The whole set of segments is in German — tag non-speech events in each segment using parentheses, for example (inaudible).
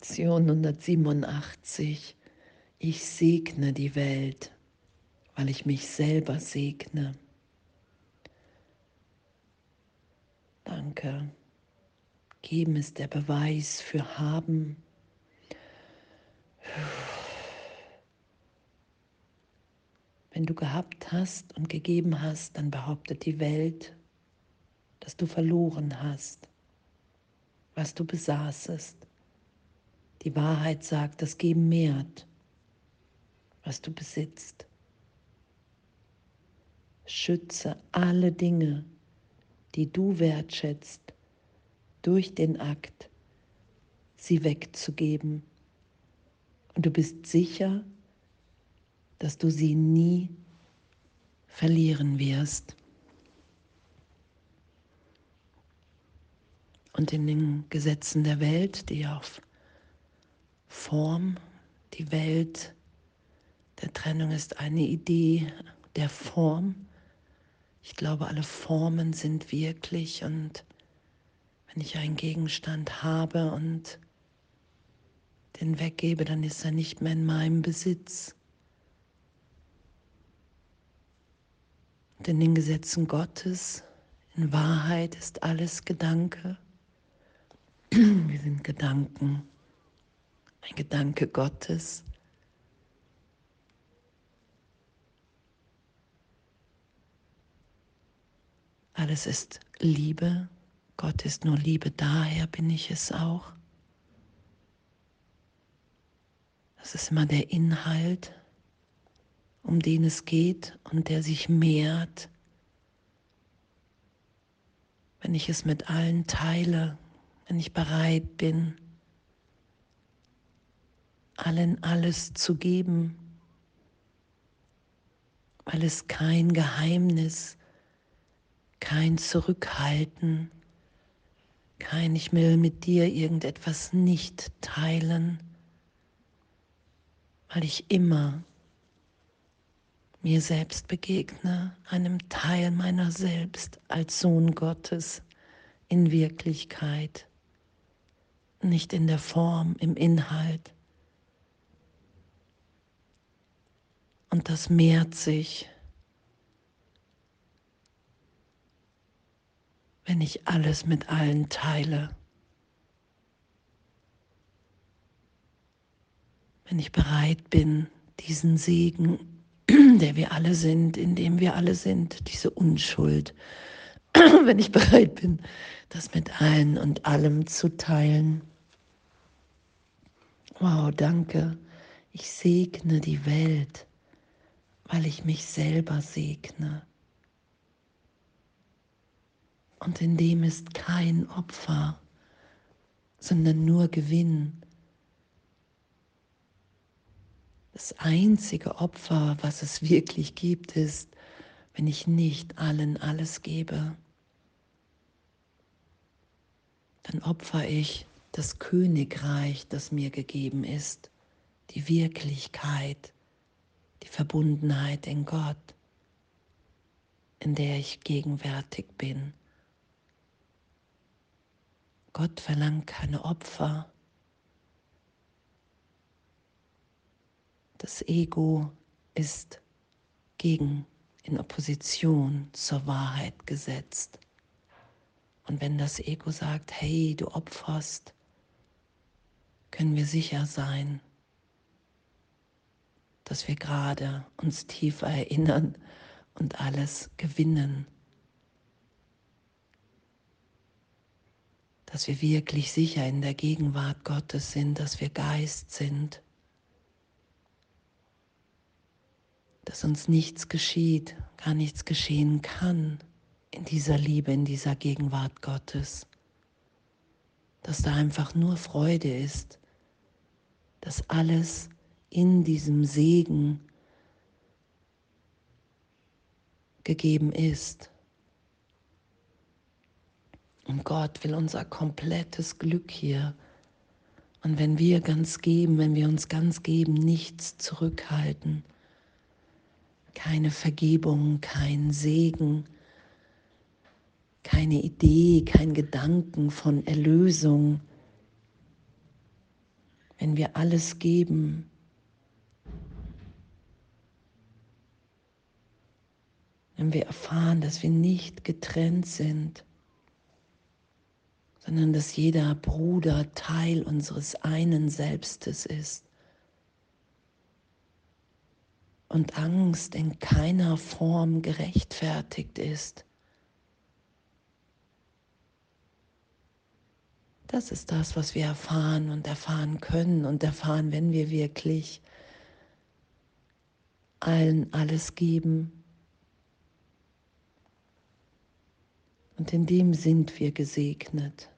Lektion 187. Ich segne die Welt, weil ich mich selber segne. Danke. Geben ist der Beweis für haben. Wenn du gehabt hast und gegeben hast, dann behauptet die Welt, dass du verloren hast, was du besaßest. Die Wahrheit sagt, das Geben mehrt, was du besitzt. Schütze alle Dinge, die du wertschätzt, durch den Akt, sie wegzugeben. Und du bist sicher, dass du sie nie verlieren wirst. Und in den Gesetzen der Welt, die auf Form, die Welt der Trennung ist eine Idee der Form. Ich glaube, alle Formen sind wirklich und wenn ich einen Gegenstand habe und den weggebe, dann ist er nicht mehr in meinem Besitz. Und in den Gesetzen Gottes, in Wahrheit ist alles Gedanke. (clears throat) Wir sind Gedanken, ein Gedanke Gottes. Alles ist Liebe. Gott ist nur Liebe, daher bin ich es auch. Das ist immer der Inhalt um den es geht und der sich mehrt, wenn ich es mit allen teile, wenn ich bereit bin, allen alles zu geben, weil es kein Geheimnis, kein Zurückhalten, kein Ich will mit dir irgendetwas nicht teilen, weil ich immer mir selbst begegne, einem Teil meiner selbst als Sohn Gottes in Wirklichkeit, nicht in der Form, im Inhalt. Und das mehrt sich, wenn ich alles mit allen teile. Wenn ich bereit bin, diesen Segen (clears throat) der wir alle sind, in dem wir alle sind, diese Unschuld, (clears throat) wenn ich bereit bin, das mit allen und allem zu teilen. Wow, danke. Ich segne die Welt, weil ich mich selber segne. Und in dem ist kein Opfer, sondern nur Gewinn Das einzige Opfer, was es wirklich gibt, ist, wenn ich nicht allen alles gebe. Dann opfer ich das Königreich, das mir gegeben ist, die Wirklichkeit, die Verbundenheit in Gott, in der ich gegenwärtig bin. Gott verlangt keine Opfer, Das Ego ist gegen, in Opposition zur Wahrheit gesetzt. Und wenn das Ego sagt, hey, du opferst, können wir sicher sein, dass wir gerade uns tiefer erinnern und alles gewinnen. Dass wir wirklich sicher in der Gegenwart Gottes sind, dass wir Geist sind dass uns nichts geschieht, gar nichts geschehen kann in dieser Liebe, in dieser Gegenwart Gottes. Dass da einfach nur Freude ist, dass alles in diesem Segen gegeben ist. Und Gott will unser komplettes Glück hier. Und wenn wir ganz geben, wenn wir uns ganz geben, nichts zurückhalten, keine Vergebung, kein Segen, keine Idee, kein Gedanken von Erlösung, wenn wir alles geben, wenn wir erfahren, dass wir nicht getrennt sind, sondern dass jeder Bruder Teil unseres einen Selbstes ist. Und Angst in keiner Form gerechtfertigt ist. Das ist das, was wir erfahren und erfahren können und erfahren, wenn wir wirklich allen alles geben. Und in dem sind wir gesegnet.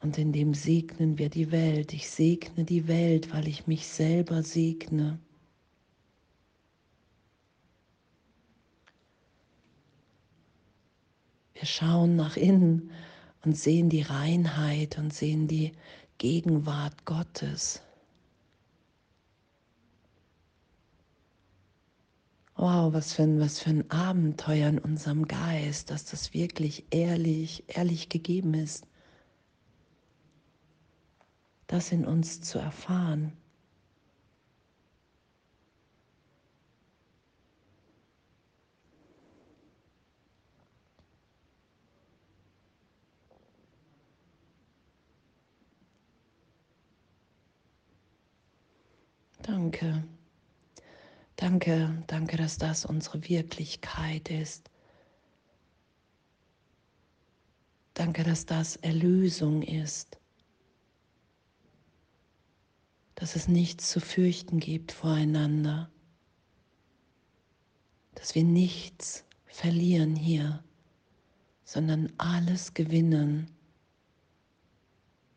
Und in dem segnen wir die Welt. Ich segne die Welt, weil ich mich selber segne. Wir schauen nach innen und sehen die Reinheit und sehen die Gegenwart Gottes. Wow, was für, ein, was für ein Abenteuer in unserem Geist, dass das wirklich ehrlich, ehrlich gegeben ist, das in uns zu erfahren. Danke. Danke, danke, dass das unsere Wirklichkeit ist. Danke, dass das Erlösung ist. Dass es nichts zu fürchten gibt voreinander. Dass wir nichts verlieren hier, sondern alles gewinnen,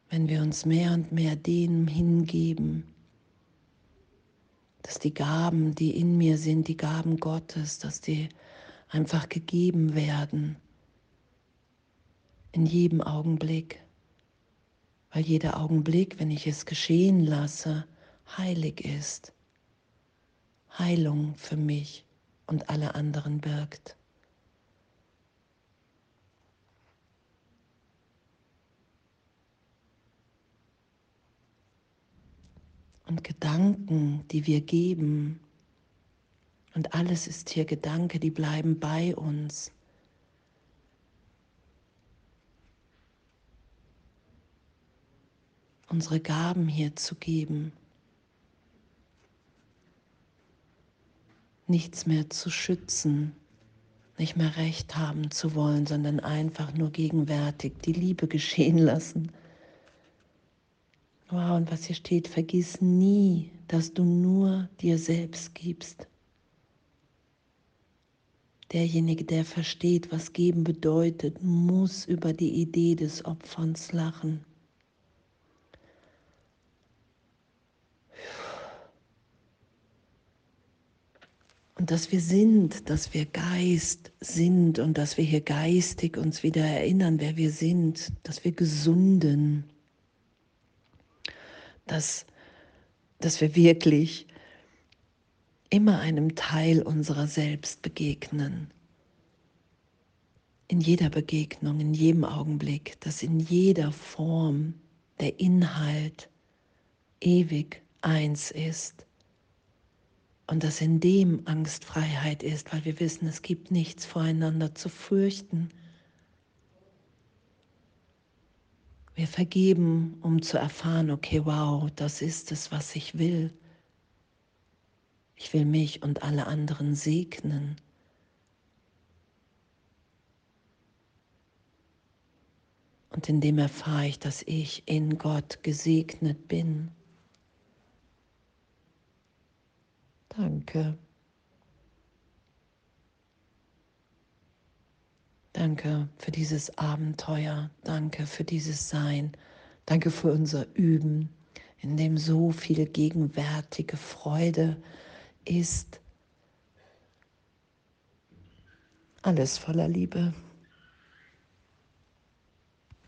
wenn wir uns mehr und mehr dem hingeben dass die Gaben, die in mir sind, die Gaben Gottes, dass die einfach gegeben werden in jedem Augenblick. Weil jeder Augenblick, wenn ich es geschehen lasse, heilig ist. Heilung für mich und alle anderen birgt. Und Gedanken, die wir geben. Und alles ist hier Gedanke, die bleiben bei uns. Unsere Gaben hier zu geben. Nichts mehr zu schützen, nicht mehr recht haben zu wollen, sondern einfach nur gegenwärtig die Liebe geschehen lassen. Wow, und was hier steht, vergiss nie, dass du nur dir selbst gibst. Derjenige, der versteht, was geben bedeutet, muss über die Idee des Opferns lachen. Und dass wir sind, dass wir Geist sind und dass wir hier geistig uns wieder erinnern, wer wir sind, dass wir gesunden dass, dass wir wirklich immer einem Teil unserer selbst begegnen. In jeder Begegnung, in jedem Augenblick, dass in jeder Form der Inhalt ewig eins ist. Und dass in dem Angstfreiheit ist, weil wir wissen, es gibt nichts voreinander zu fürchten. Wir vergeben, um zu erfahren, okay, wow, das ist es, was ich will. Ich will mich und alle anderen segnen. Und in dem erfahre ich, dass ich in Gott gesegnet bin. Danke. Danke für dieses Abenteuer. Danke für dieses Sein. Danke für unser Üben, in dem so viel gegenwärtige Freude ist. Alles voller Liebe.